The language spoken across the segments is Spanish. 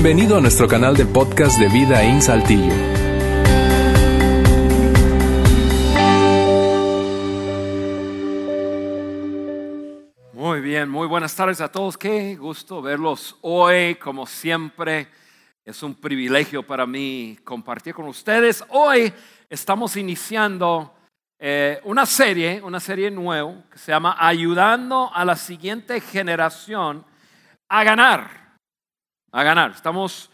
Bienvenido a nuestro canal de podcast de Vida en Saltillo. Muy bien, muy buenas tardes a todos. Qué gusto verlos hoy, como siempre. Es un privilegio para mí compartir con ustedes. Hoy estamos iniciando eh, una serie, una serie nueva que se llama Ayudando a la siguiente generación a ganar. A ganar. Estamos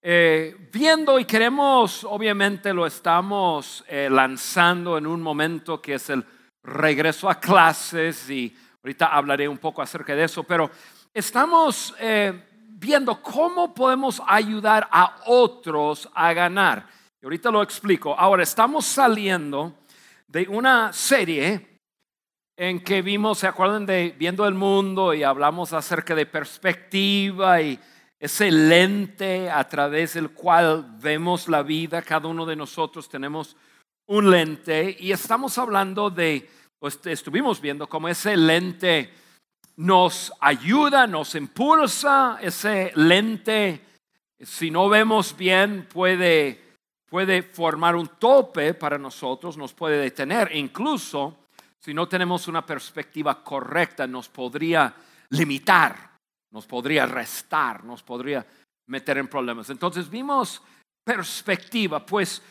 eh, viendo y queremos, obviamente lo estamos eh, lanzando en un momento que es el regreso a clases y ahorita hablaré un poco acerca de eso, pero estamos viendo cómo podemos ayudar a otros a ganar. Y ahorita lo explico. Ahora, estamos saliendo de una serie en que vimos, ¿se acuerdan de Viendo el Mundo? Y hablamos acerca de perspectiva y ese lente a través del cual vemos la vida. Cada uno de nosotros tenemos un lente y estamos hablando de, pues estuvimos viendo cómo ese lente nos ayuda, nos impulsa, ese lente, si no vemos bien, puede puede formar un tope para nosotros, nos puede detener. Incluso si no tenemos una perspectiva correcta, nos podría limitar, nos podría restar, nos podría meter en problemas. Entonces vimos perspectiva, pues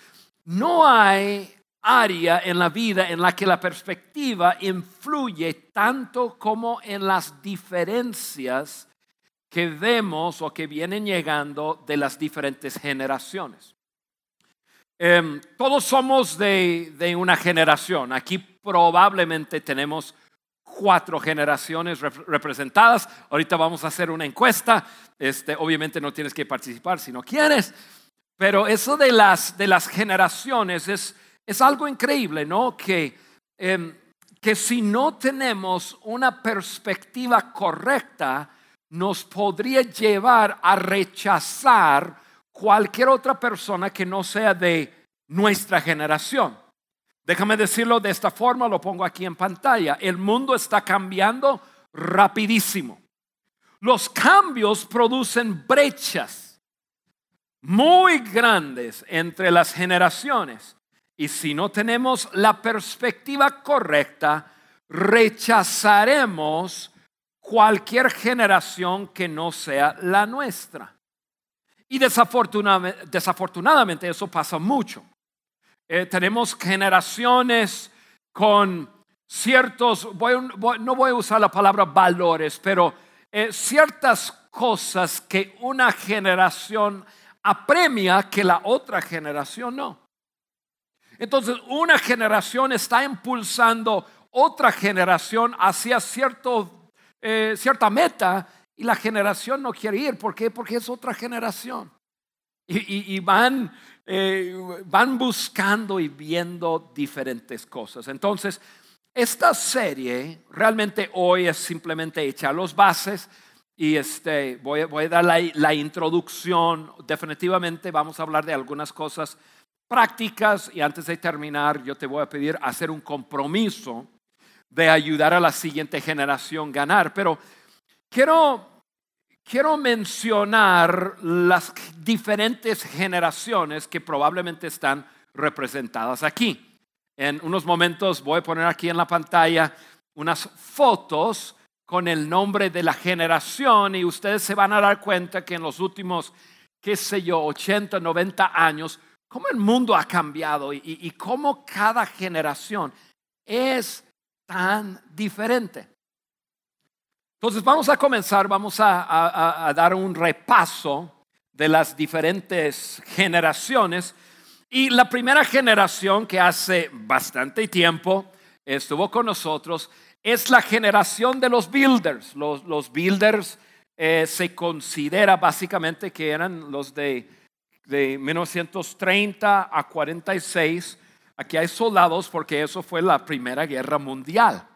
no hay área en la vida en la que la perspectiva influye tanto como en las diferencias que vemos o que vienen llegando de las diferentes generaciones. Em, todos somos de, una generación. Aquí probablemente tenemos cuatro generaciones representadas. Ahorita vamos a hacer una encuesta. Este, obviamente no tienes que participar si no quieres. Pero eso de las, de las generaciones es, es algo increíble, ¿no? Que, em, que si no tenemos una perspectiva correcta, nos podría llevar a rechazar cualquier otra persona que no sea de nuestra generación. Déjame decirlo de esta forma, lo pongo aquí en pantalla. El mundo está cambiando rapidísimo. Los cambios producen brechas muy grandes entre las generaciones. Y si no tenemos la perspectiva correcta, rechazaremos cualquier generación que no sea la nuestra. Y desafortunadamente, eso pasa mucho. Eh, tenemos generaciones con ciertos, no voy a usar la palabra valores, pero eh, ciertas cosas que una generación apremia que la otra generación no. Entonces, una generación está impulsando otra generación hacia cierto, eh, cierta meta y la generación no quiere ir. ¿Por qué? Porque es otra generación. Y, van, eh, van buscando y viendo diferentes cosas. Entonces, esta serie realmente hoy es simplemente echar los bases y este, voy, voy a dar la, la, introducción. Definitivamente vamos a hablar de algunas cosas prácticas y antes de terminar yo te voy a pedir hacer un compromiso de ayudar a la siguiente generación a ganar. Pero Quiero, quiero mencionar las diferentes generaciones que probablemente están representadas aquí. En unos momentos voy a poner aquí en la pantalla unas fotos con el nombre de la generación y ustedes se van a dar cuenta que en los últimos, qué sé yo, 80, 90 años, cómo el mundo ha cambiado y, cómo cada generación es tan diferente. Entonces vamos a comenzar, vamos a, dar un repaso de las diferentes generaciones. Y la primera generación que hace bastante tiempo estuvo con nosotros es la generación de los builders. Los, builders eh, se considera básicamente que eran los de, de 1930 a 46. Aquí hay soldados porque eso fue la Primera Guerra Mundial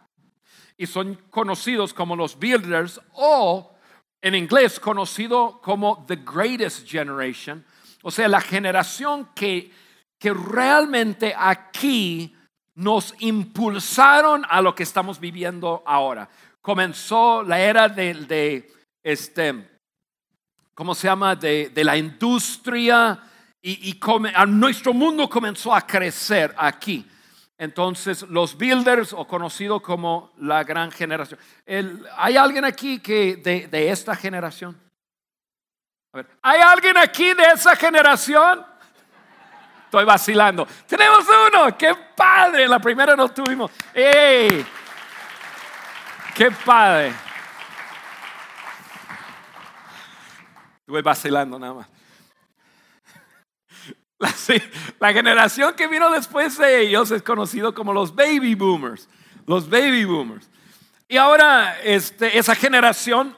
y son conocidos como los builders o en inglés conocido como the greatest generation, o sea, la generación que, que realmente aquí nos impulsaron a lo que estamos viviendo ahora. Comenzó la era de, de este, ¿cómo se llama?, de, la industria y, nuestro mundo comenzó a crecer aquí. Entonces, los builders, o conocido como la gran generación. ¿Hay alguien aquí que de, esta generación? ¿Hay alguien aquí de esa generación? Estoy vacilando. Tenemos uno. ¡Qué padre! La primera no tuvimos. ¡Ey! ¡Qué padre! Estuve vacilando nada más. La, generación que vino después de ellos es conocido como los baby boomers. Los baby boomers. Y ahora este, esa generación,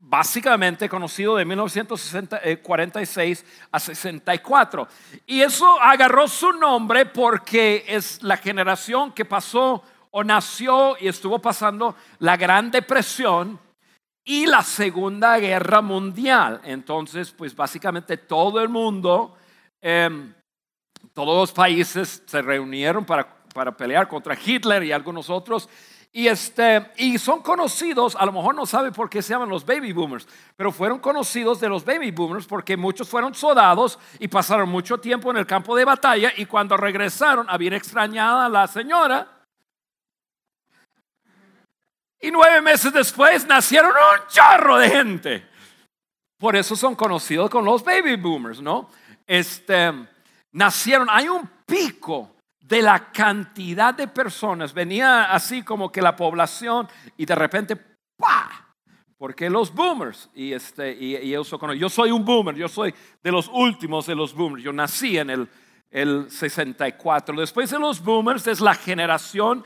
básicamente conocido de 1946 a 64. Y eso agarró su nombre porque es la generación que pasó o nació y estuvo pasando la Gran Depresión y la Segunda Guerra Mundial. Entonces, pues básicamente todo el mundo Em, todos los países se reunieron para, para, pelear contra Hitler y algunos otros. Y, este, y son conocidos, a lo mejor no sabe por qué se llaman los baby boomers, pero fueron conocidos de los baby boomers porque muchos fueron soldados y pasaron mucho tiempo en el campo de batalla y cuando regresaron habían extrañado a la señora. Y nueve meses después nacieron un chorro de gente. Por eso son conocidos con los baby boomers, ¿no? Este, nacieron, hay un pico de la cantidad de personas, venía así como que la población y de repente, ¡pa! Porque los boomers, y, este, y, yo, soy, yo soy un boomer, yo soy de los últimos de los boomers, yo nací en el, el 64. Después de los boomers es la generación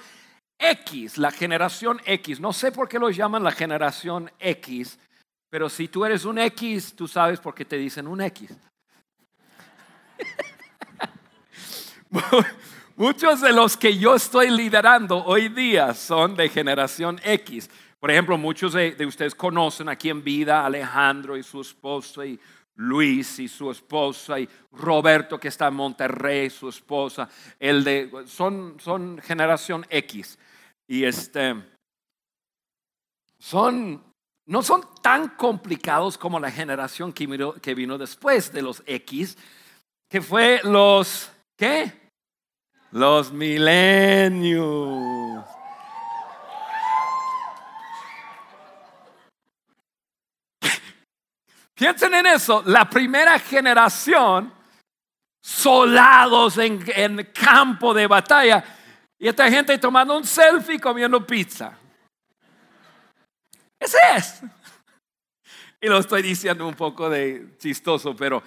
X, la generación X. No sé por qué lo llaman la generación X, pero si tú eres un X, tú sabes por qué te dicen un X. Muchos de los que yo estoy liderando hoy día son de generación X. Por ejemplo, muchos de, ustedes conocen aquí en vida a Alejandro y su esposa y Luis y su esposa y Roberto que está en Monterrey, su esposa. El de, son, son generación X. Y este, son, no son tan complicados como la generación que vino, que vino después de los X, que fue los, ¿qué? Los milenios. Piensen en eso, la primera generación, soldados en, en campo de batalla, y esta gente tomando un selfie comiendo pizza. Ese es. Y lo estoy diciendo un poco de chistoso, pero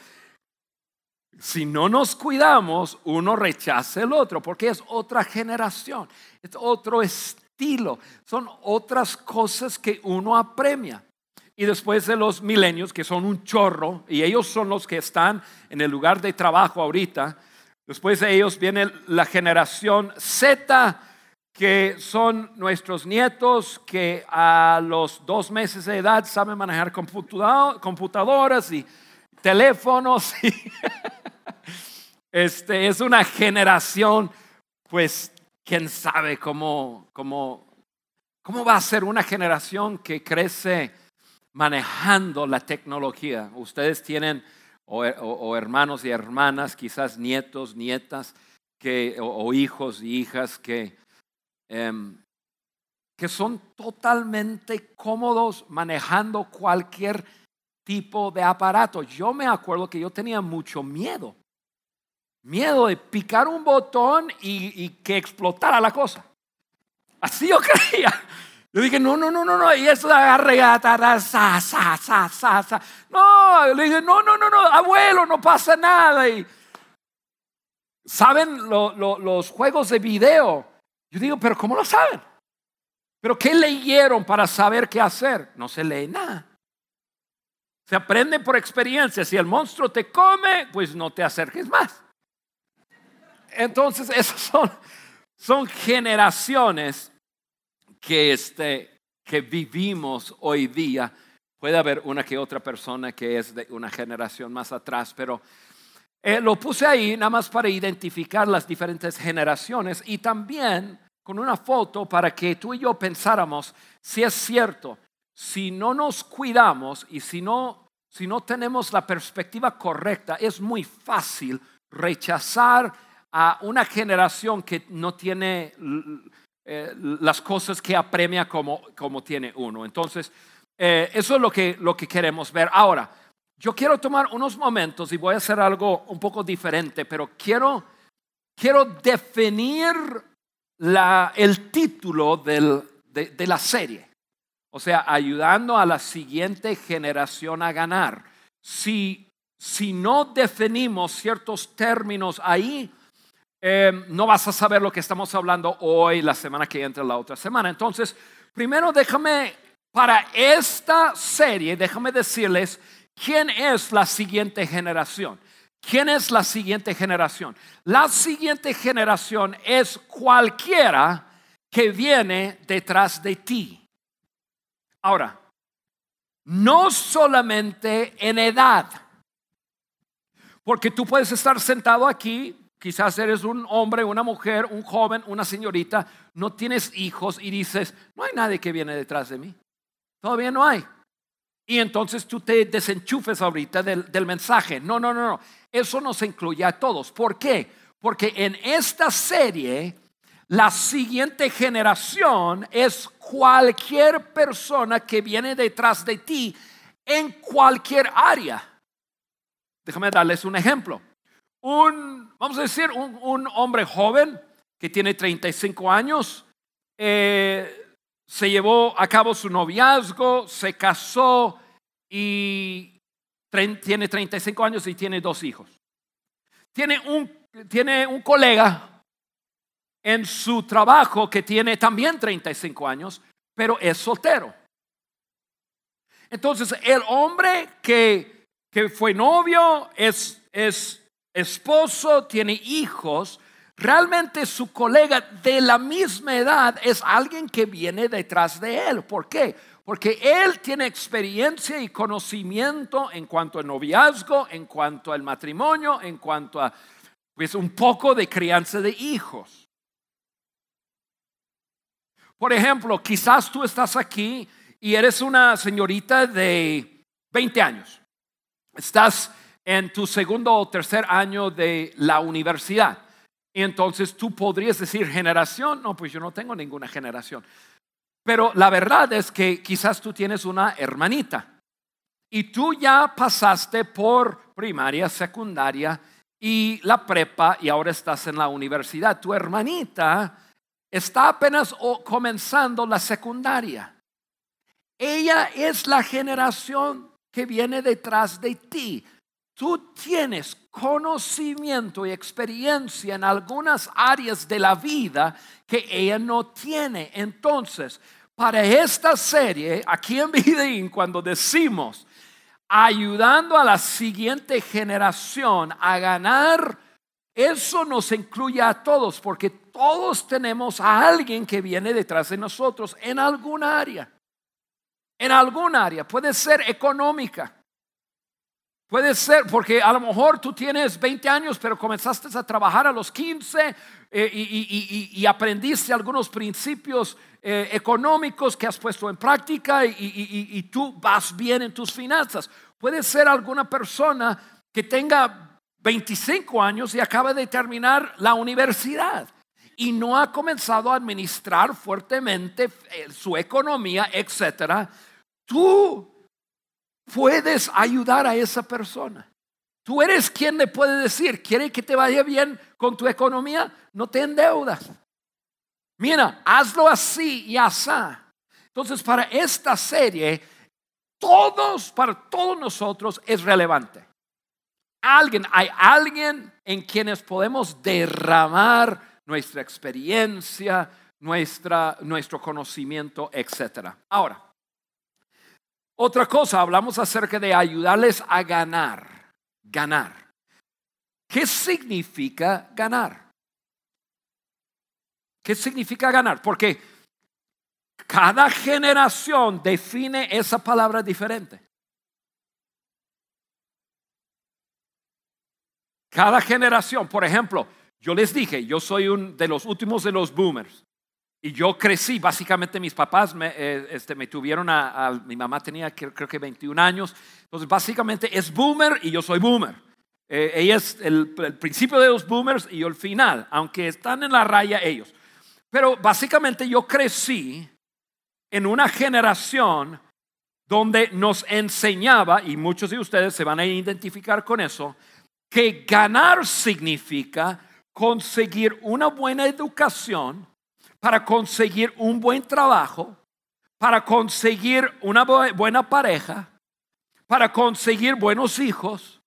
si no nos cuidamos, uno rechaza el otro, porque es otra generación, es otro estilo, son otras cosas que uno apremia. Y después de los milenios, que son un chorro, y ellos son los que están en el lugar de trabajo ahorita, después de ellos viene la generación Z, que son nuestros nietos que a los dos meses de edad saben manejar computadoras y teléfonos. este, es una generación, pues, quién sabe cómo, cómo, cómo va a ser una generación que crece manejando la tecnología. Ustedes tienen, o, hermanos y hermanas, quizás nietos, nietas, que, o, hijos y hijas que, em, que son totalmente cómodos manejando cualquier tipo de aparato. Yo me acuerdo que yo tenía mucho miedo. Miedo de picar un botón y, que explotara la cosa. Así yo creía. Yo dije, no, no, no, no, no. Y eso agarra, sa, sa, sa, sa, sa. No, le dije, no, no, no, no, abuelo, no pasa nada. Y, ¿Saben los juegos de video? Yo digo, pero ¿cómo lo saben? ¿Pero qué leyeron para saber qué hacer? No se lee nada. Se aprende por experiencia. Si el monstruo te come, pues no te acerques más. Entonces, esas son, son generaciones que, este, que vivimos hoy día. Puede haber una que otra persona que es de una generación más atrás, pero eh, lo puse ahí nada más para identificar las diferentes generaciones y también con una foto para que tú y yo pensáramos si es cierto si no nos cuidamos y si no si no tenemos la perspectiva correcta, es muy fácil rechazar a una generación que no tiene eh, las cosas que apremia como, como tiene uno. Entonces, eh, eso es lo que, lo que queremos ver. Ahora, yo quiero tomar unos momentos y voy a hacer algo un poco diferente, pero quiero, quiero definir la, el título del, de, de la serie. O sea, ayudando a la siguiente generación a ganar. Si, si no definimos ciertos términos ahí, eh, no vas a saber lo que estamos hablando hoy, la semana que entra, la otra semana. Entonces, primero déjame, para esta serie, déjame decirles quién es la siguiente generación. ¿Quién es la siguiente generación? La siguiente generación es cualquiera que viene detrás de ti. Ahora, no solamente en edad, porque tú puedes estar sentado aquí, quizás eres un hombre, una mujer, un joven, una señorita, no tienes hijos y dices, no hay nadie que viene detrás de mí. Todavía no hay. Y entonces tú te desenchufes ahorita del, del mensaje. No, no, no, no. Eso nos incluye a todos. ¿Por qué? Porque en esta serie la siguiente generación es cualquier persona que viene detrás de ti en cualquier área. Déjame darles un ejemplo. Un, vamos a decir, un, hombre joven que tiene 35 años, eh, se llevó a cabo su noviazgo, se casó y tiene 35 años y tiene dos hijos. Tiene un, tiene un colega en su trabajo que tiene también 35 años, pero es soltero. Entonces, el hombre que, que fue novio, es, es esposo, tiene hijos, realmente su colega de la misma edad es alguien que viene detrás de él. ¿Por qué? Porque él tiene experiencia y conocimiento en cuanto al noviazgo, en cuanto al matrimonio, en cuanto a pues un poco de crianza de hijos. Por ejemplo, quizás tú estás aquí y eres una señorita de 20 años. Estás en tu segundo o tercer año de la universidad. Y entonces tú podrías decir generación, no, pues yo no tengo ninguna generación. Pero la verdad es que quizás tú tienes una hermanita y tú ya pasaste por primaria, secundaria y la prepa y ahora estás en la universidad. Tu hermanita está apenas comenzando la secundaria. Ella es la generación que viene detrás de ti. Tú tienes conocimiento y experiencia en algunas áreas de la vida que ella no tiene. Entonces, para esta serie, aquí en Videín, cuando decimos ayudando a la siguiente generación a ganar eso nos incluye a todos porque todos tenemos a alguien que viene detrás de nosotros en algún área. En algún área. Puede ser económica. Puede ser porque a lo mejor tú tienes 20 años, pero comenzaste a trabajar a los 15 eh, y, aprendiste algunos principios eh, económicos que has puesto en práctica y tú vas bien en tus finanzas. Puede ser alguna persona que tenga 25 años y acaba de terminar la universidad y no ha comenzado a administrar fuertemente eh, su economía, etcétera, tú puedes ayudar a esa persona. Tú eres quien le puede decir, ¿quiere que te vaya bien con tu economía? No te endeudas. Mira, hazlo así y así. Entonces, para esta serie, todos, para todos nosotros es relevante alguien, hay alguien en quienes podemos derramar nuestra experiencia, nuestra, nuestro conocimiento, etc. Ahora, otra cosa, hablamos acerca de ayudarles a ganar, ganar. ¿Qué significa ganar? ¿Qué significa ganar? Porque cada generación define esa palabra diferente. Cada generación, por ejemplo, yo les dije, yo soy un de los últimos de los boomers. Y yo crecí, básicamente mis papás me, eh, este, me tuvieron a, mi mamá tenía creo, que 21 años, entonces básicamente es boomer y yo soy boomer. Eh, ella es el, el, principio de los boomers y yo el final, aunque están en la raya ellos. Pero básicamente yo crecí en una generación donde nos enseñaba, y muchos de ustedes se van a identificar con eso, que ganar significa conseguir una buena educación, para conseguir un buen trabajo, para conseguir una buena pareja, para conseguir buenos hijos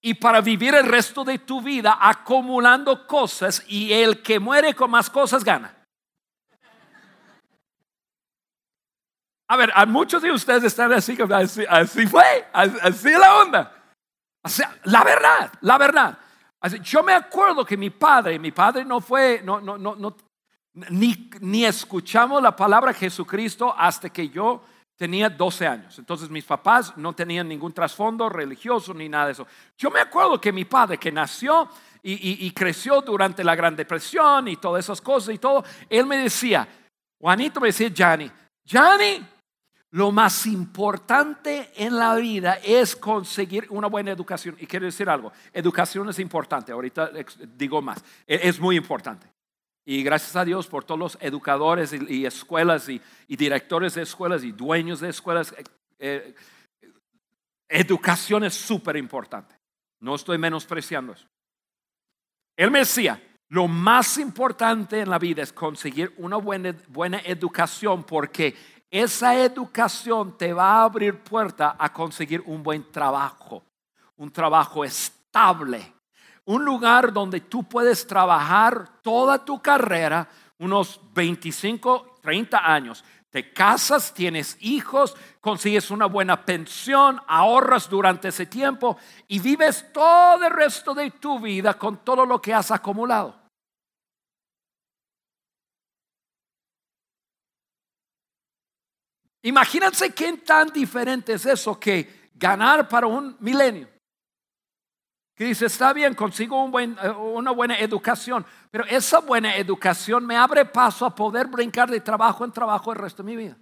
y para vivir el resto de tu vida acumulando cosas y el que muere con más cosas gana. A ver, a muchos de ustedes están así, así, así fue, así, la onda. La verdad, la verdad. Yo me acuerdo que mi padre, mi padre no fue, no, no, no, no, ni, ni escuchamos la palabra Jesucristo hasta que yo tenía 12 años. Entonces mis papás no tenían ningún trasfondo religioso ni nada de eso. Yo me acuerdo que mi padre, que nació y, y, creció durante la Gran Depresión y todas esas cosas y todo, él me decía, Juanito me decía, Johnny, Johnny, lo más importante en la vida es conseguir una buena educación. Y quiero decir algo, educación es importante, ahorita digo más, e, es muy importante. Y gracias a Dios por todos los educadores y, escuelas y, directores de escuelas y dueños de escuelas. Eh, eh, educación es súper importante. No estoy menospreciando eso. Él me decía, lo más importante en la vida es conseguir una buena, buena educación porque esa educación te va a abrir puerta a conseguir un buen trabajo, un trabajo estable, un lugar donde tú puedes trabajar toda tu carrera, unos 25, 30 años. Te casas, tienes hijos, consigues una buena pensión, ahorras durante ese tiempo y vives todo el resto de tu vida con todo lo que has acumulado. Imagínense qué tan diferente es eso que ganar para un milenio que dice, está bien, consigo eh, una buena educación, pero esa buena educación me abre paso a poder brincar de trabajo en trabajo el resto de mi vida.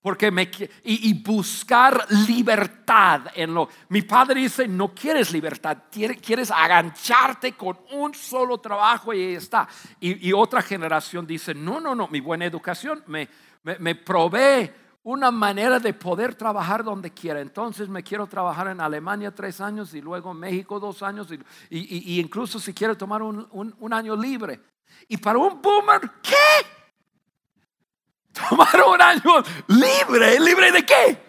Porque me, y, buscar libertad en lo. Mi padre dice, no quieres libertad, quieres agancharte con un solo trabajo y ahí está. Y, otra generación dice, no, no, no, mi buena educación me, me, me provee una manera de poder trabajar donde quiera. Entonces me quiero trabajar en Alemania tres años y luego en México dos años y, incluso si quiero tomar un, año libre. Y para un boomer, ¿qué? Tomar un año libre, libre de qué?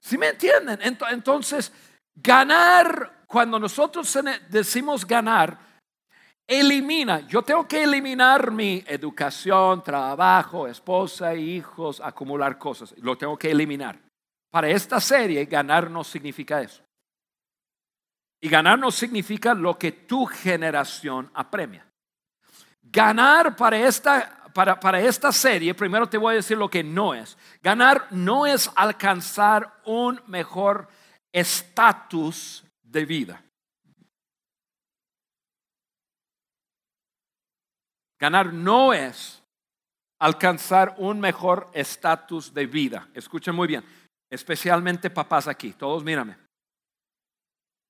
¿Sí me entienden? Entonces, ganar, cuando nosotros decimos ganar, elimina, yo tengo que eliminar mi educación, trabajo, esposa, hijos, acumular cosas. Lo tengo que eliminar. Para esta serie, ganar no significa eso. Y ganar no significa lo que tu generación apremia. Ganar para esta, para, para esta serie, primero te voy a decir lo que no es. Ganar no es alcanzar un mejor estatus de vida. Ganar no es alcanzar un mejor estatus de vida. Escuchen muy bien, especialmente papás aquí, todos mírame.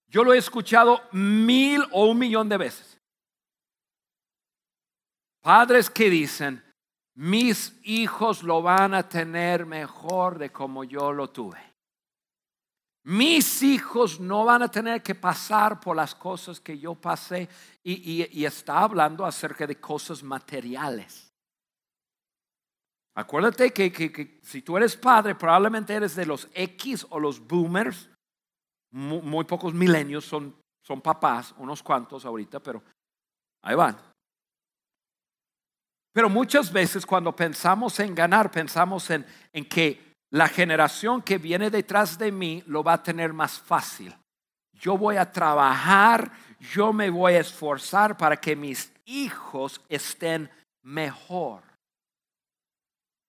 Yo lo he escuchado mil o un millón de veces. Padres que dicen, mis hijos lo van a tener mejor de como yo lo tuve. Mis hijos no van a tener que pasar por las cosas que yo pasé y, está hablando acerca de cosas materiales. Acuérdate que, si tú eres padre, probablemente eres de los X o los boomers. Muy, pocos milenios son, son papás, unos cuantos ahorita, pero ahí van. Pero muchas veces cuando pensamos en ganar, pensamos en, en que la generación que viene detrás de mí lo va a tener más fácil. Yo voy a trabajar, yo me voy a esforzar para que mis hijos estén mejor.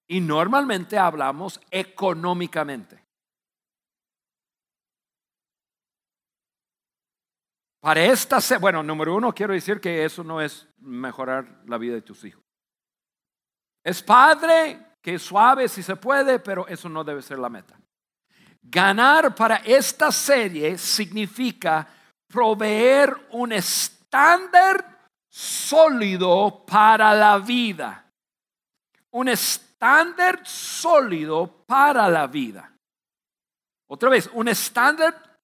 Y normalmente hablamos económicamente. Para esta, bueno, número uno, quiero decir que eso no es mejorar la vida de tus hijos. Es padre, que es suave si se puede, pero eso no debe ser la meta. Ganar para esta serie significa proveer un estándar sólido para la vida. Un estándar sólido para la vida. Otra vez, un estándar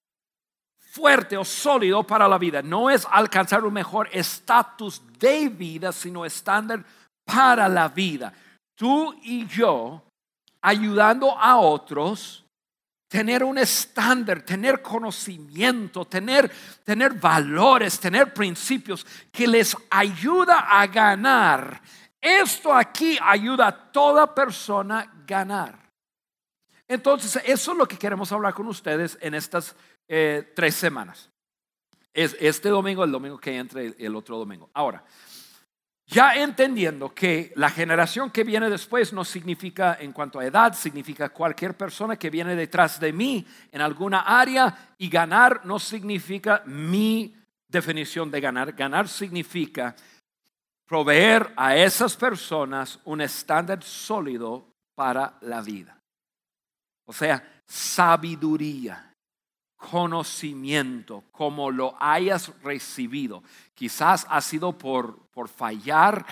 fuerte o sólido para la vida. No es alcanzar un mejor estatus de vida, sino estándar para la vida. Tú y yo ayudando a otros tener un estándar, tener conocimiento, tener, tener valores, tener principios que les ayuda a ganar. Esto aquí ayuda a toda persona a ganar. Entonces, eso es lo que queremos hablar con ustedes en estas eh, tres semanas. Es este domingo, el domingo que entre el otro domingo. Ahora, ya entendiendo que la generación que viene después no significa en cuanto a edad, significa cualquier persona que viene detrás de mí en alguna área y ganar no significa mi definición de ganar. Ganar significa proveer a esas personas un estándar sólido para la vida. O sea, sabiduría, conocimiento, como lo hayas recibido. Quizás ha sido por, por fallar,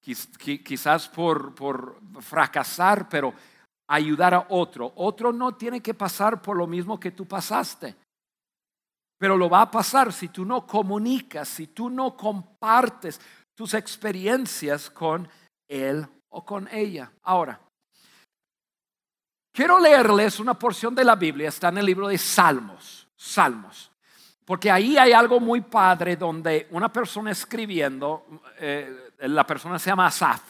quizás por, por fracasar, pero ayudar a otro. Otro no tiene que pasar por lo mismo que tú pasaste. Pero lo va a pasar si tú no comunicas, si tú no compartes tus experiencias con él o con ella. Ahora, quiero leerles una porción de la Biblia, está en el libro de Salmos. Salmos. Porque ahí hay algo muy padre donde una persona escribiendo, eh, la persona se llama Asaf,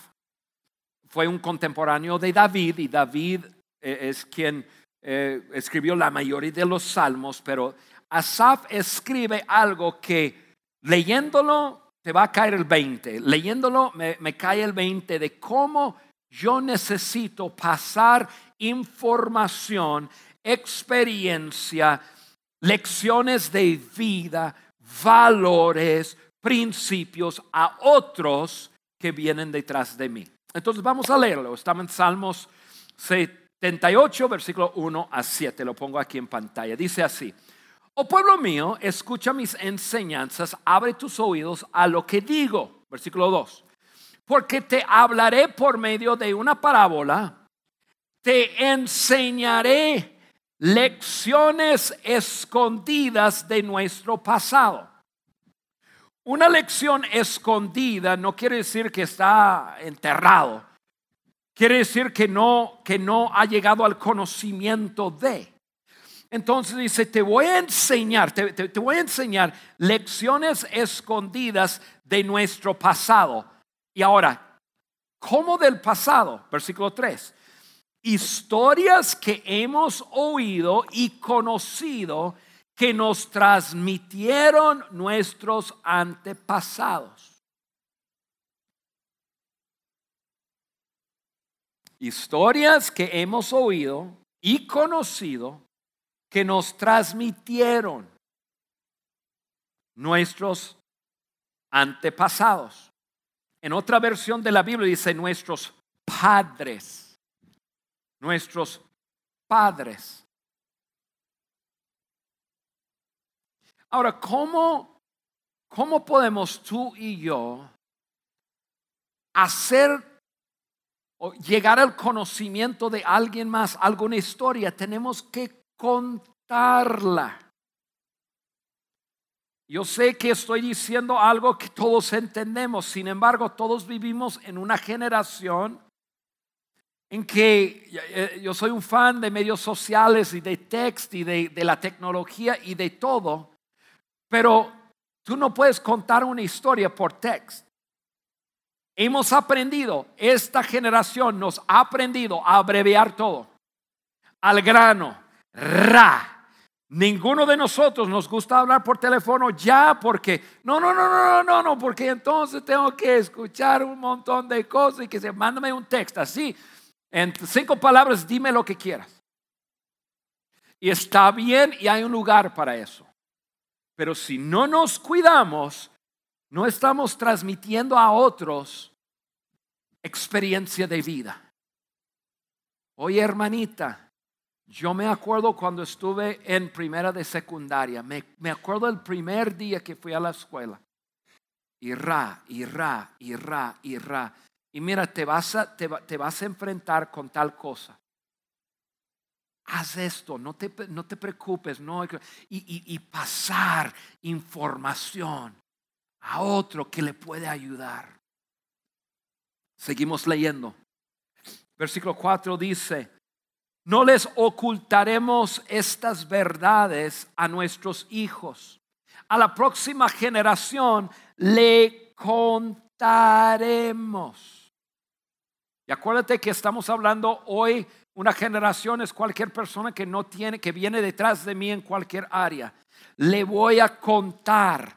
fue un contemporáneo de David y David eh, es quien eh, escribió la mayoría de los salmos, pero Asaf escribe algo que leyéndolo te va a caer el 20, leyéndolo me, me cae el 20 de cómo yo necesito pasar información, experiencia, lecciones de vida, valores, principios a otros que vienen detrás de mí. Entonces vamos a leerlo. Estamos en Salmos 78, versículo 1 a 7. Lo pongo aquí en pantalla. Dice así. Oh pueblo mío, escucha mis enseñanzas, abre tus oídos a lo que digo. Versículo 2. Porque te hablaré por medio de una parábola, te enseñaré lecciones escondidas de nuestro pasado. Una lección escondida no quiere decir que está enterrado. Quiere decir que no, que no ha llegado al conocimiento de. Entonces dice, te voy a enseñar, te, te voy a enseñar lecciones escondidas de nuestro pasado. Y ahora, ¿cómo del pasado? Versículo 3 historias que hemos oído y conocido que nos transmitieron nuestros antepasados. Historias que hemos oído y conocido que nos transmitieron nuestros antepasados. En otra versión de la Biblia dice nuestros padres nuestros padres. Ahora, ¿cómo, ¿cómo podemos tú y yo hacer o llegar al conocimiento de alguien más, alguna historia? Tenemos que contarla. Yo sé que estoy diciendo algo que todos entendemos, sin embargo, todos vivimos en una generación en que eh, yo soy un fan de medios sociales y de text y de, la tecnología y de todo, pero tú no puedes contar una historia por text. Hemos aprendido, esta generación nos ha aprendido a abreviar todo, al grano, ra. Ninguno de nosotros nos gusta hablar por teléfono ya porque, no, no, no, no, no, no, porque entonces tengo que escuchar un montón de cosas y que se mándame un texto así. En cinco palabras, dime lo que quieras. Y está bien y hay un lugar para eso. Pero si no nos cuidamos, no estamos transmitiendo a otros experiencia de vida. Oye, hermanita, yo me acuerdo cuando estuve en primera de secundaria, me, me acuerdo el primer día que fui a la escuela. Y ra, y ra, y ra, y ra. Y mira, te vas a, te, vas a enfrentar con tal cosa. Haz esto, no te, no te preocupes, no, y, y, y pasar información a otro que le puede ayudar. Seguimos leyendo. Versículo 4 dice, no les ocultaremos estas verdades a nuestros hijos. A la próxima generación le contaremos. Y acuérdate que estamos hablando hoy, una generación es cualquier persona que no tiene, que viene detrás de mí en cualquier área. Le voy a contar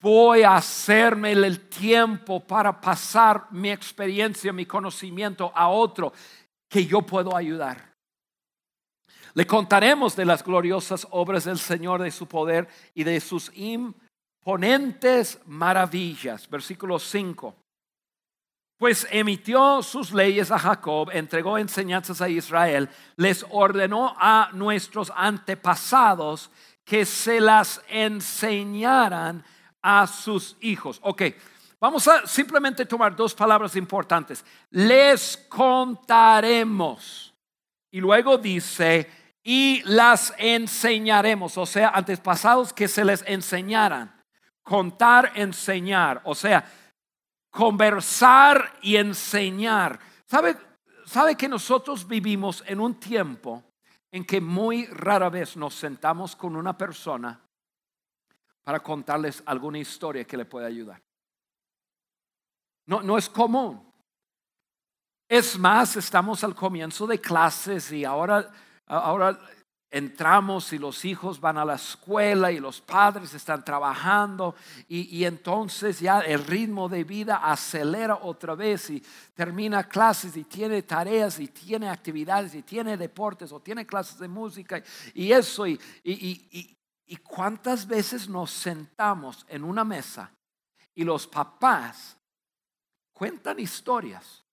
voy a hacerme el tiempo para pasar mi experiencia, mi conocimiento a otro que yo puedo ayudar. Le contaremos de las gloriosas obras del Señor, de su poder y de sus imponentes maravillas. Versículo 5. Pues emitió sus leyes a Jacob, entregó enseñanzas a Israel, les ordenó a nuestros antepasados que se las enseñaran a sus hijos. Ok, vamos a simplemente tomar dos palabras importantes. Les contaremos. Y luego dice, y las enseñaremos, o sea, antepasados que se les enseñaran. Contar, enseñar, o sea, conversar y enseñar. ¿Sabe, sabe que nosotros vivimos en un tiempo en que muy rara vez nos sentamos con una persona para contarles alguna historia que le pueda ayudar. No, no es común. Es más, estamos al comienzo de clases y ahora, ahora entramos y los hijos van a la escuela y los padres están trabajando y, y, entonces ya el ritmo de vida acelera otra vez y termina clases y tiene tareas y tiene actividades y tiene deportes o tiene clases de música y eso y, y, ¿Y cuántas veces nos sentamos en una mesa y los papás cuentan historias?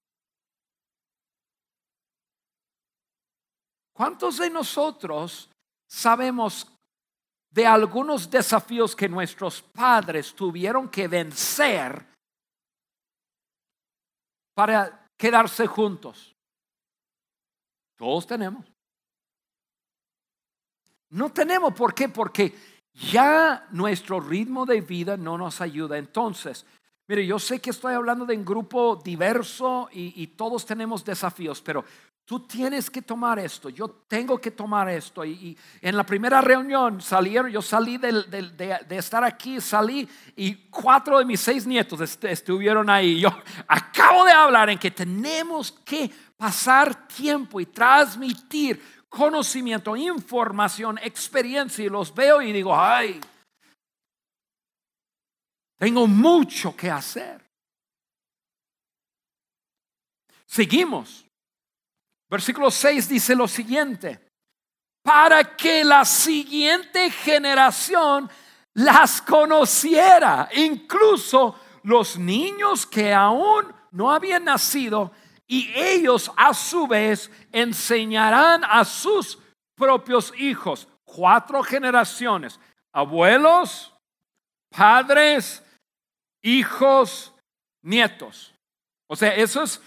¿Cuántos de nosotros sabemos de algunos desafíos que nuestros padres tuvieron que vencer para quedarse juntos? Todos tenemos. No tenemos por qué, porque ya nuestro ritmo de vida no nos ayuda. Entonces, mire, yo sé que estoy hablando de un grupo diverso y, todos tenemos desafíos, pero tú tienes que tomar esto, yo tengo que tomar esto. Y, en la primera reunión salieron, yo salí de, estar aquí, salí y cuatro de mis seis nietos estuvieron ahí. Yo acabo de hablar en que tenemos que pasar tiempo y transmitir conocimiento, información, experiencia y los veo y digo, ay, tengo mucho que hacer. Seguimos. Versículo 6 dice lo siguiente, para que la siguiente generación las conociera, incluso los niños que aún no habían nacido y ellos a su vez enseñarán a sus propios hijos. Cuatro generaciones. Abuelos, padres, hijos, nietos. O sea, eso es,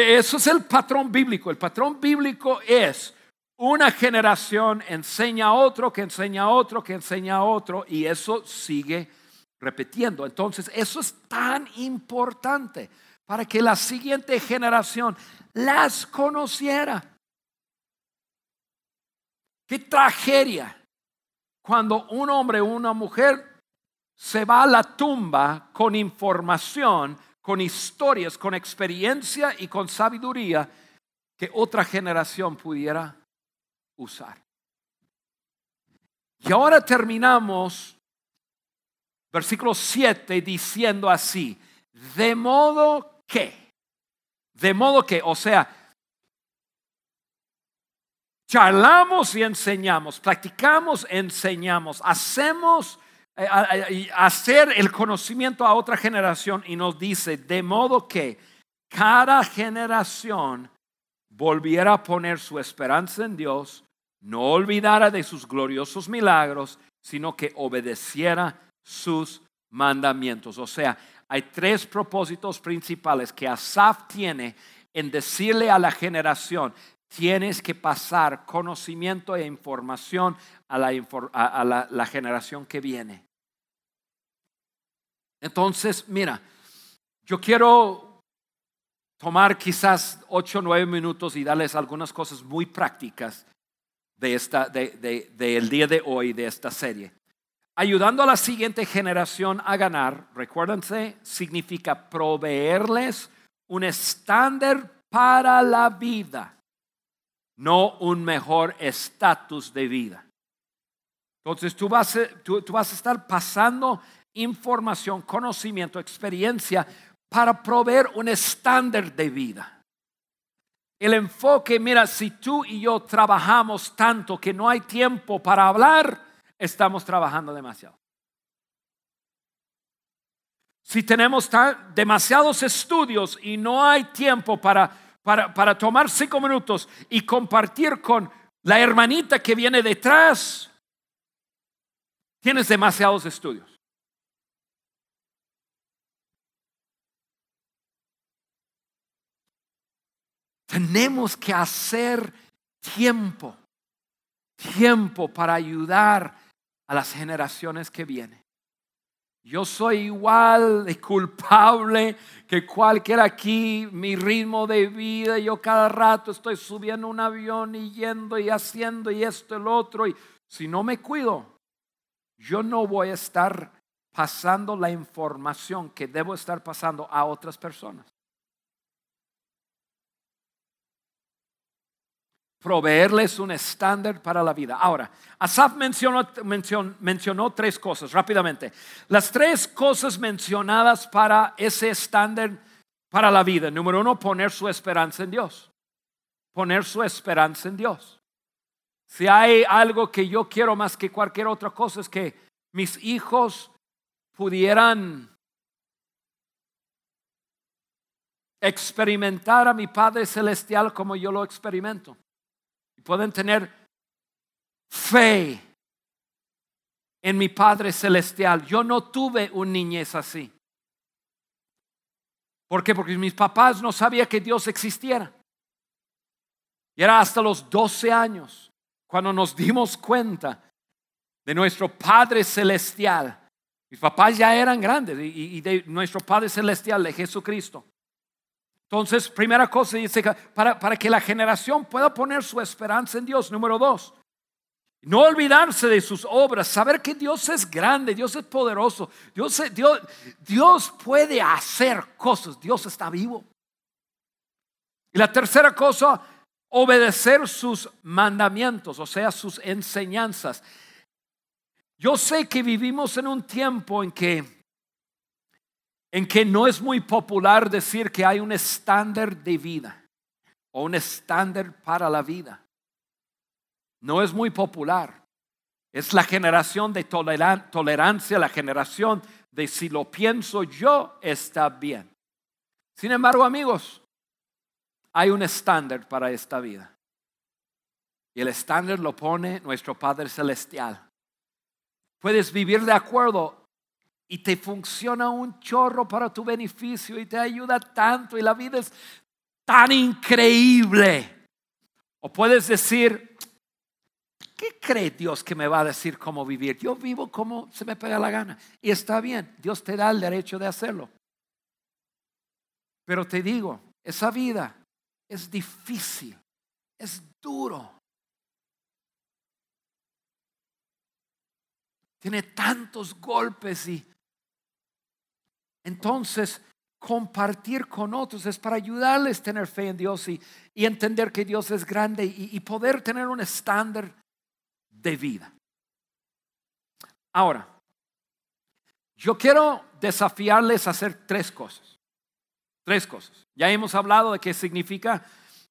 eso es el patrón bíblico. El patrón bíblico es una generación enseña a otro, que enseña a otro, que enseña a otro, y eso sigue repitiendo. Entonces, eso es tan importante para que la siguiente generación las conociera. Qué tragedia cuando un hombre o una mujer se va a la tumba con información, con historias, con experiencia y con sabiduría que otra generación pudiera usar. Y ahora terminamos versículo 7 diciendo así, de modo que. De modo que, o sea, charlamos y enseñamos, practicamos, enseñamos, hacemos hacer el conocimiento a otra generación y nos dice, de modo que cada generación volviera a poner su esperanza en Dios, no olvidara de sus gloriosos milagros, sino que obedeciera sus mandamientos. O sea, hay tres propósitos principales que Asaf tiene en decirle a la generación, tienes que pasar conocimiento e información a la, la generación que viene. Entonces, mira, yo quiero tomar quizás ocho o nueve minutos y darles algunas cosas muy prácticas de esta, de, del día de hoy, de esta serie. Ayudando a la siguiente generación a ganar, recuérdense, significa proveerles un estándar para la vida, no un mejor estatus de vida. Entonces tú vas, tú vas a estar pasando información, conocimiento, experiencia para proveer un estándar de vida. El enfoque, mira, si tú y yo trabajamos tanto que no hay tiempo para hablar, estamos trabajando demasiado. Si tenemos demasiados estudios y no hay tiempo para, para, para tomar cinco minutos y compartir con la hermanita que viene detrás, tienes demasiados estudios. Tenemos que hacer tiempo, tiempo para ayudar a las generaciones que vienen. Yo soy igual de culpable que cualquiera aquí, mi ritmo de vida, yo cada rato estoy subiendo un avión y yendo y haciendo y esto el otro. Y si no me cuido, yo no voy a estar pasando la información que debo estar pasando a otras personas. Proveerles un estándar para la vida. Ahora, Asaf mencionó, mencionó, tres cosas rápidamente. Las tres cosas mencionadas para ese estándar para la vida. Número uno, poner su esperanza en Dios. Poner su esperanza en Dios. Si hay algo que yo quiero más que cualquier otra cosa es que mis hijos pudieran experimentar a mi Padre Celestial como yo lo experimento pueden tener fe en mi Padre Celestial. Yo no tuve un niñez así. ¿Por qué? Porque mis papás no sabían que Dios existiera. Y era hasta los 12 años cuando nos dimos cuenta de nuestro Padre Celestial. Mis papás ya eran grandes y, de nuestro Padre Celestial, de Jesucristo. Entonces, primera cosa dice, para, para que la generación pueda poner su esperanza en Dios. Número dos, no olvidarse de sus obras, saber que Dios es grande, Dios es poderoso, Dios, Dios, Dios puede hacer cosas, Dios está vivo. Y la tercera cosa, obedecer sus mandamientos, o sea, sus enseñanzas. Yo sé que vivimos en un tiempo en que en que no es muy popular decir que hay un estándar de vida o un estándar para la vida. No es muy popular. Es la generación de tolerancia, la generación de si lo pienso yo está bien. Sin embargo, amigos, hay un estándar para esta vida. Y el estándar lo pone nuestro Padre Celestial. Puedes vivir de acuerdo y te funciona un chorro para tu beneficio y te ayuda tanto y la vida es tan increíble. O puedes decir, ¿qué cree Dios que me va a decir cómo vivir? Yo vivo como se me pega la gana y está bien, Dios te da el derecho de hacerlo. Pero te digo, esa vida es difícil, es duro. Tiene tantos golpes y entonces, compartir con otros es para ayudarles a tener fe en Dios y, entender que Dios es grande y, poder tener un estándar de vida. Ahora, yo quiero desafiarles a hacer tres cosas. Tres cosas. Ya hemos hablado de qué significa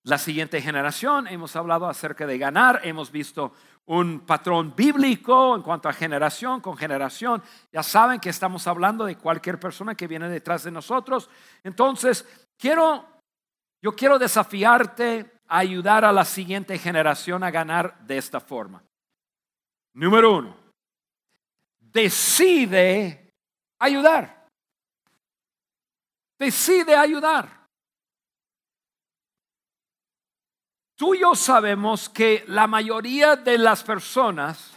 la siguiente generación, hemos hablado acerca de ganar, hemos visto un patrón bíblico en cuanto a generación con generación. Ya saben que estamos hablando de cualquier persona que viene detrás de nosotros. Entonces, quiero Yo quiero desafiarte a ayudar a la siguiente generación a ganar de esta forma. Número uno, decide ayudar. Decide ayudar. Tú y yo sabemos que la mayoría de las personas,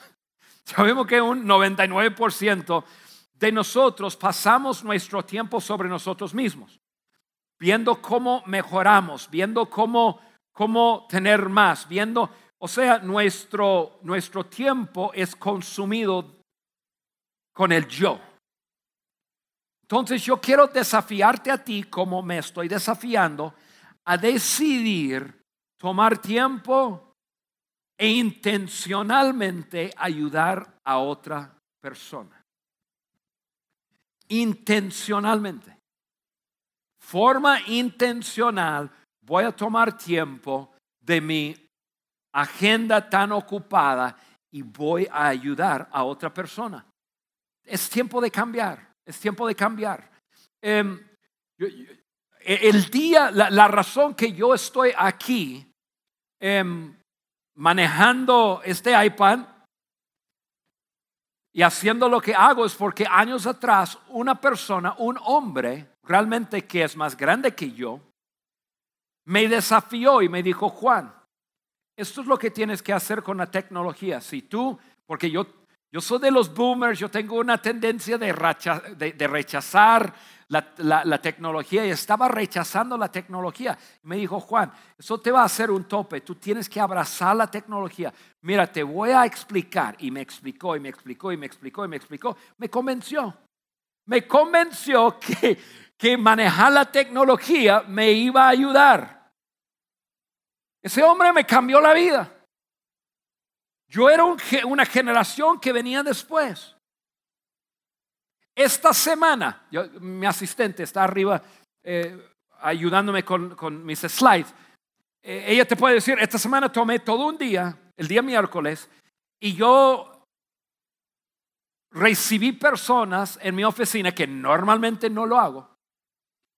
sabemos que un 99% de nosotros pasamos nuestro tiempo sobre nosotros mismos, viendo cómo mejoramos, viendo cómo, cómo tener más, viendo, o sea, nuestro, nuestro tiempo es consumido con el yo. Entonces yo quiero desafiarte a ti como me estoy desafiando a decidir tomar tiempo e intencionalmente ayudar a otra persona. Intencionalmente. Forma intencional voy a tomar tiempo de mi agenda tan ocupada y voy a ayudar a otra persona. Es tiempo de cambiar, es tiempo de cambiar. Em, el día, la, razón que yo estoy aquí em, manejando este iPad y haciendo lo que hago es porque años atrás una persona, un hombre, realmente que es más grande que yo, me desafió y me dijo, Juan, esto es lo que tienes que hacer con la tecnología. Si tú, porque yo, yo soy de los boomers, yo tengo una tendencia de, rechazar la, tecnología y estaba rechazando la tecnología. Me dijo, Juan, eso te va a hacer un tope, tú tienes que abrazar la tecnología. Mira, te voy a explicar. Y me explicó y me explicó y me explicó y me explicó. Me convenció. Me convenció que, que manejar la tecnología me iba a ayudar. Ese hombre me cambió la vida. Yo era una generación que venía después. Esta semana, mi asistente está arriba eh, ayudándome con, mis slides. Eh, ella te puede decir, esta semana tomé todo un día, el día miércoles, y yo recibí personas en mi oficina que normalmente no lo hago,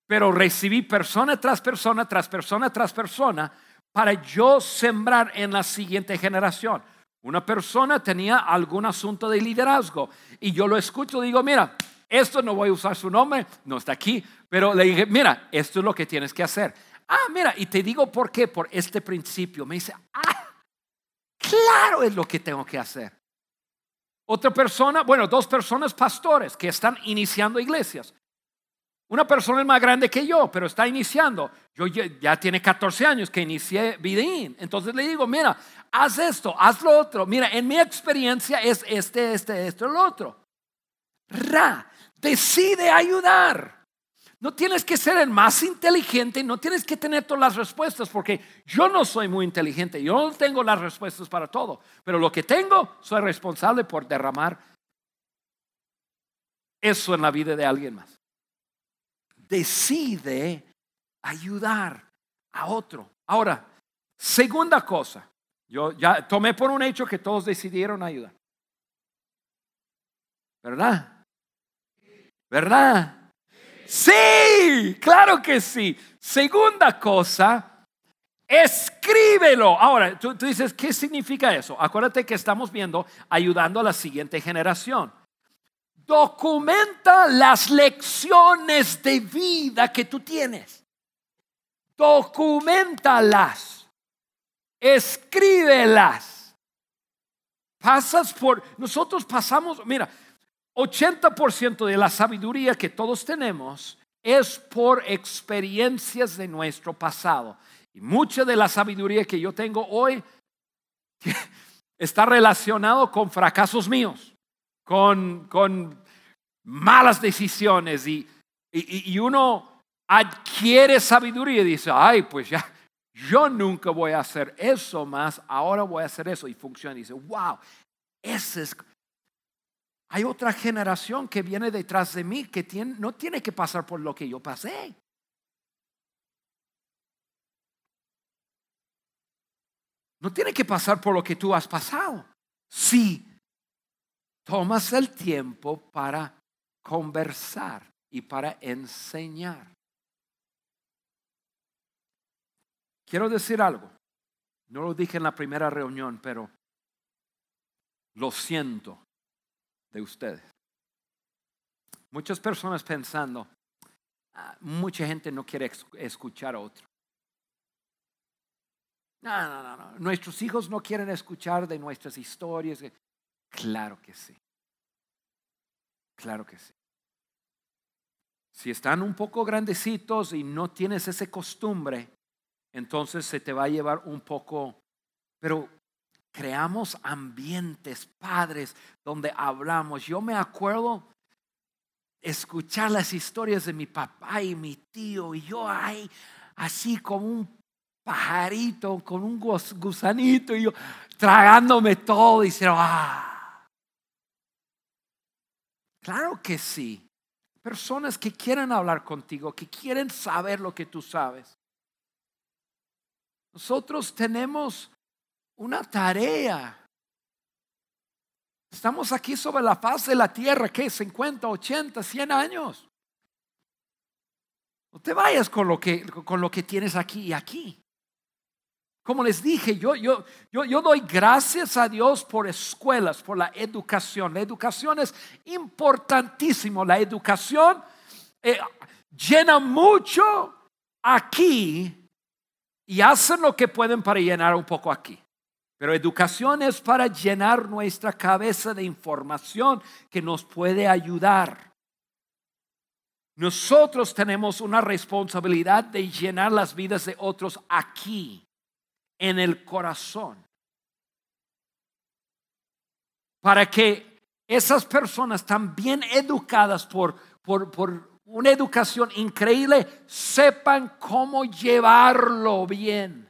pero recibí persona tras persona, tras persona, tras persona, para yo sembrar en la siguiente generación. Una persona tenía algún asunto de liderazgo y yo lo escucho digo, mira, esto no voy a usar su nombre, no está aquí, pero le dije, mira, esto es lo que tienes que hacer. Ah, mira, y te digo por qué, por este principio. Me dice, ah, claro es lo que tengo que hacer. Otra persona, bueno, dos personas pastores que están iniciando iglesias. Una persona es más grande que yo, pero está iniciando. Yo ya, tiene 14 años que inicié Vidín. Entonces le digo, mira, haz esto, haz lo otro. Mira, en mi experiencia es este, este, esto, el otro. Ra, decide ayudar. No tienes que ser el más inteligente, no tienes que tener todas las respuestas, porque yo no soy muy inteligente, yo no tengo las respuestas para todo, pero lo que tengo, soy responsable por derramar eso en la vida de alguien más decide ayudar a otro. Ahora, segunda cosa, yo ya tomé por un hecho que todos decidieron ayudar. ¿Verdad? ¿Verdad? Sí, claro que sí. Segunda cosa, escríbelo. Ahora, tú, tú, dices, ¿qué significa eso? Acuérdate que estamos viendo ayudando a la siguiente generación. Documenta las lecciones de vida que tú tienes. Documentalas. Escríbelas. Pasas por, nosotros pasamos, mira, 80% de la sabiduría que todos tenemos es por experiencias de nuestro pasado. Y mucha de la sabiduría que yo tengo hoy está relacionado con fracasos míos con, malas decisiones y, y, uno adquiere sabiduría y dice, ay, pues ya, yo nunca voy a hacer eso más, ahora voy a hacer eso y funciona. Y dice, wow, ese es... Hay otra generación que viene detrás de mí que tiene, no tiene que pasar por lo que yo pasé. No tiene que pasar por lo que tú has pasado. Sí, tomas el tiempo para conversar y para enseñar. quiero decir algo. No lo dije en la primera reunión, pero lo siento de ustedes. Muchas personas pensando, ah, mucha gente no quiere escuchar a otro. No, no, no, no. Nuestros hijos no quieren escuchar de nuestras historias. Claro que sí. Claro que sí. Si están un poco grandecitos y no tienes esa costumbre, entonces se te va a llevar un poco. Pero creamos ambientes, padres, donde hablamos. Yo me acuerdo escuchar las historias de mi papá y mi tío y yo ahí así como un pajarito con un gusanito y yo tragándome todo y diciendo, ah. Claro que sí. Personas que quieren hablar contigo, que quieren saber lo que tú sabes. Nosotros tenemos una tarea. Estamos aquí sobre la faz de la tierra, ¿qué? 50, 80, 100 años. No te vayas con lo que, con lo que tienes aquí y aquí. Como les dije, yo, yo, yo, yo doy gracias a Dios por escuelas, por la educación. La educación es importantísimo. La educación eh, llena mucho aquí y hacen lo que pueden para llenar un poco aquí. Pero educación es para llenar nuestra cabeza de información que nos puede ayudar. Nosotros tenemos una responsabilidad de llenar las vidas de otros aquí en el corazón. Para que esas personas tan bien educadas por, por, por una educación increíble sepan cómo llevarlo bien.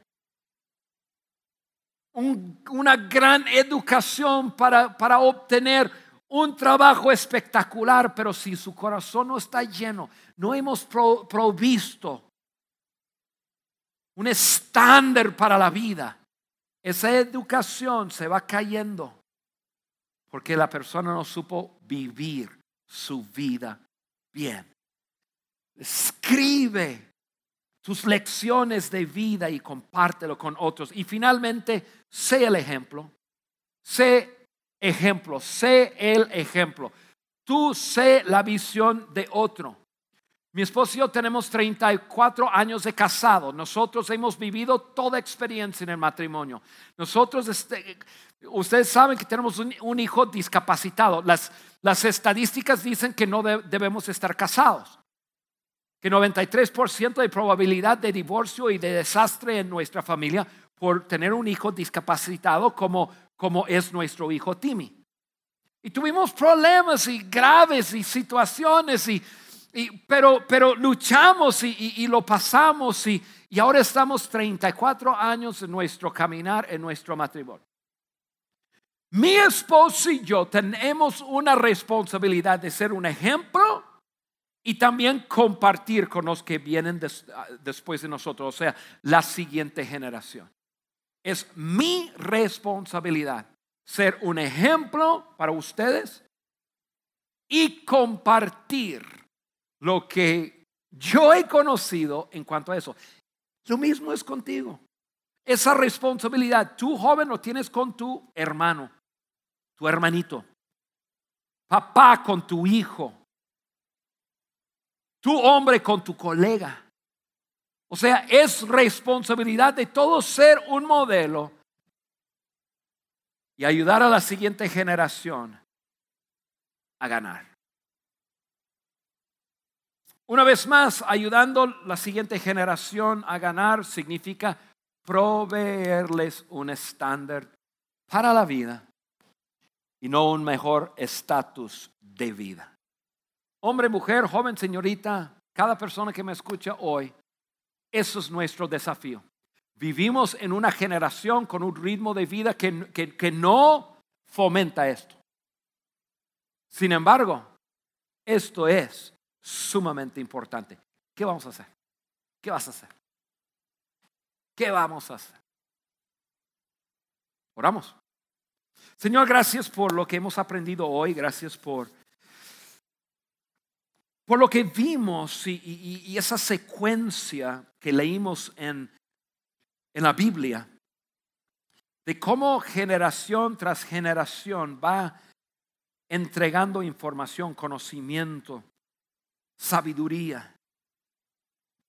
una gran educación para, para obtener un trabajo espectacular, pero si su corazón no está lleno, no hemos provisto un estándar para la vida, esa educación se va cayendo porque la persona no supo vivir su vida bien. Escribe tus lecciones de vida y compártelo con otros. Y finalmente, sé el ejemplo. Sé ejemplo, sé el ejemplo. Tú sé la visión de otro. Mi esposo y yo tenemos 34 años de casado. Nosotros hemos vivido toda experiencia en el matrimonio. Nosotros, este, ustedes saben que tenemos un, hijo discapacitado. Las, estadísticas dicen que no debemos estar casados. Que 93% de probabilidad de divorcio y de desastre en nuestra familia por tener un hijo discapacitado como, como es nuestro hijo Timmy. Y tuvimos problemas y graves y situaciones y pero, pero luchamos y, lo pasamos y, y ahora estamos 34 años en nuestro caminar, en nuestro matrimonio. Mi esposo y yo tenemos una responsabilidad de ser un ejemplo y también compartir con los que vienen después de nosotros, o sea, la siguiente generación. Es mi responsabilidad ser un ejemplo para ustedes y compartir lo que yo he conocido en cuanto a eso. Lo mismo es contigo. Esa responsabilidad, tú joven lo tienes con tu hermano, tu hermanito, papá con tu hijo, tu hombre con tu colega. O sea, es responsabilidad de todo ser un modelo y ayudar a la siguiente generación a ganar. Una vez más, ayudando la siguiente generación a ganar significa proveerles un estándar para la vida y no un mejor estatus de vida. Hombre, mujer, joven, señorita, cada persona que me escucha hoy, eso es nuestro desafío. Vivimos en una generación con un ritmo de vida que, que no fomenta esto. Sin embargo, esto es sumamente importante. ¿Qué vamos a hacer? ¿Qué vas a hacer? ¿Qué vamos a hacer? Oramos. Señor, gracias por lo que hemos aprendido hoy. Gracias por, por lo que vimos y, esa secuencia que leímos en en la Biblia de cómo generación tras generación va entregando información, conocimiento, sabiduría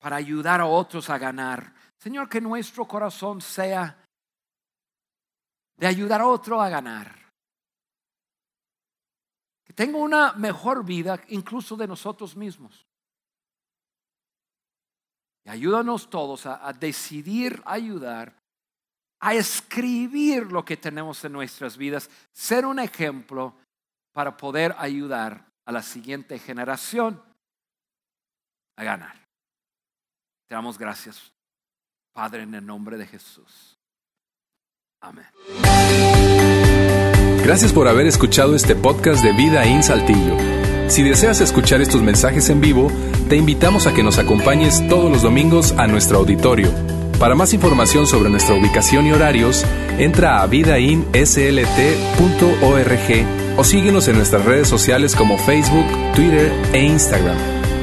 para ayudar a otros a ganar. Señor, que nuestro corazón sea de ayudar a otro a ganar. Que tenga una mejor vida incluso de nosotros mismos. Ayúdanos todos a decidir ayudar, a escribir lo que tenemos en nuestras vidas, ser un ejemplo para poder ayudar a la siguiente generación a ganar. Te damos gracias, Padre, en el nombre de Jesús. Amén. Gracias por haber escuchado este podcast de Vida en Saltillo. Si deseas escuchar estos mensajes en vivo, te invitamos a que nos acompañes todos los domingos a nuestro auditorio. Para más información sobre nuestra ubicación y horarios, entra a vidainslt.org o síguenos en nuestras redes sociales como Facebook, Twitter e Instagram.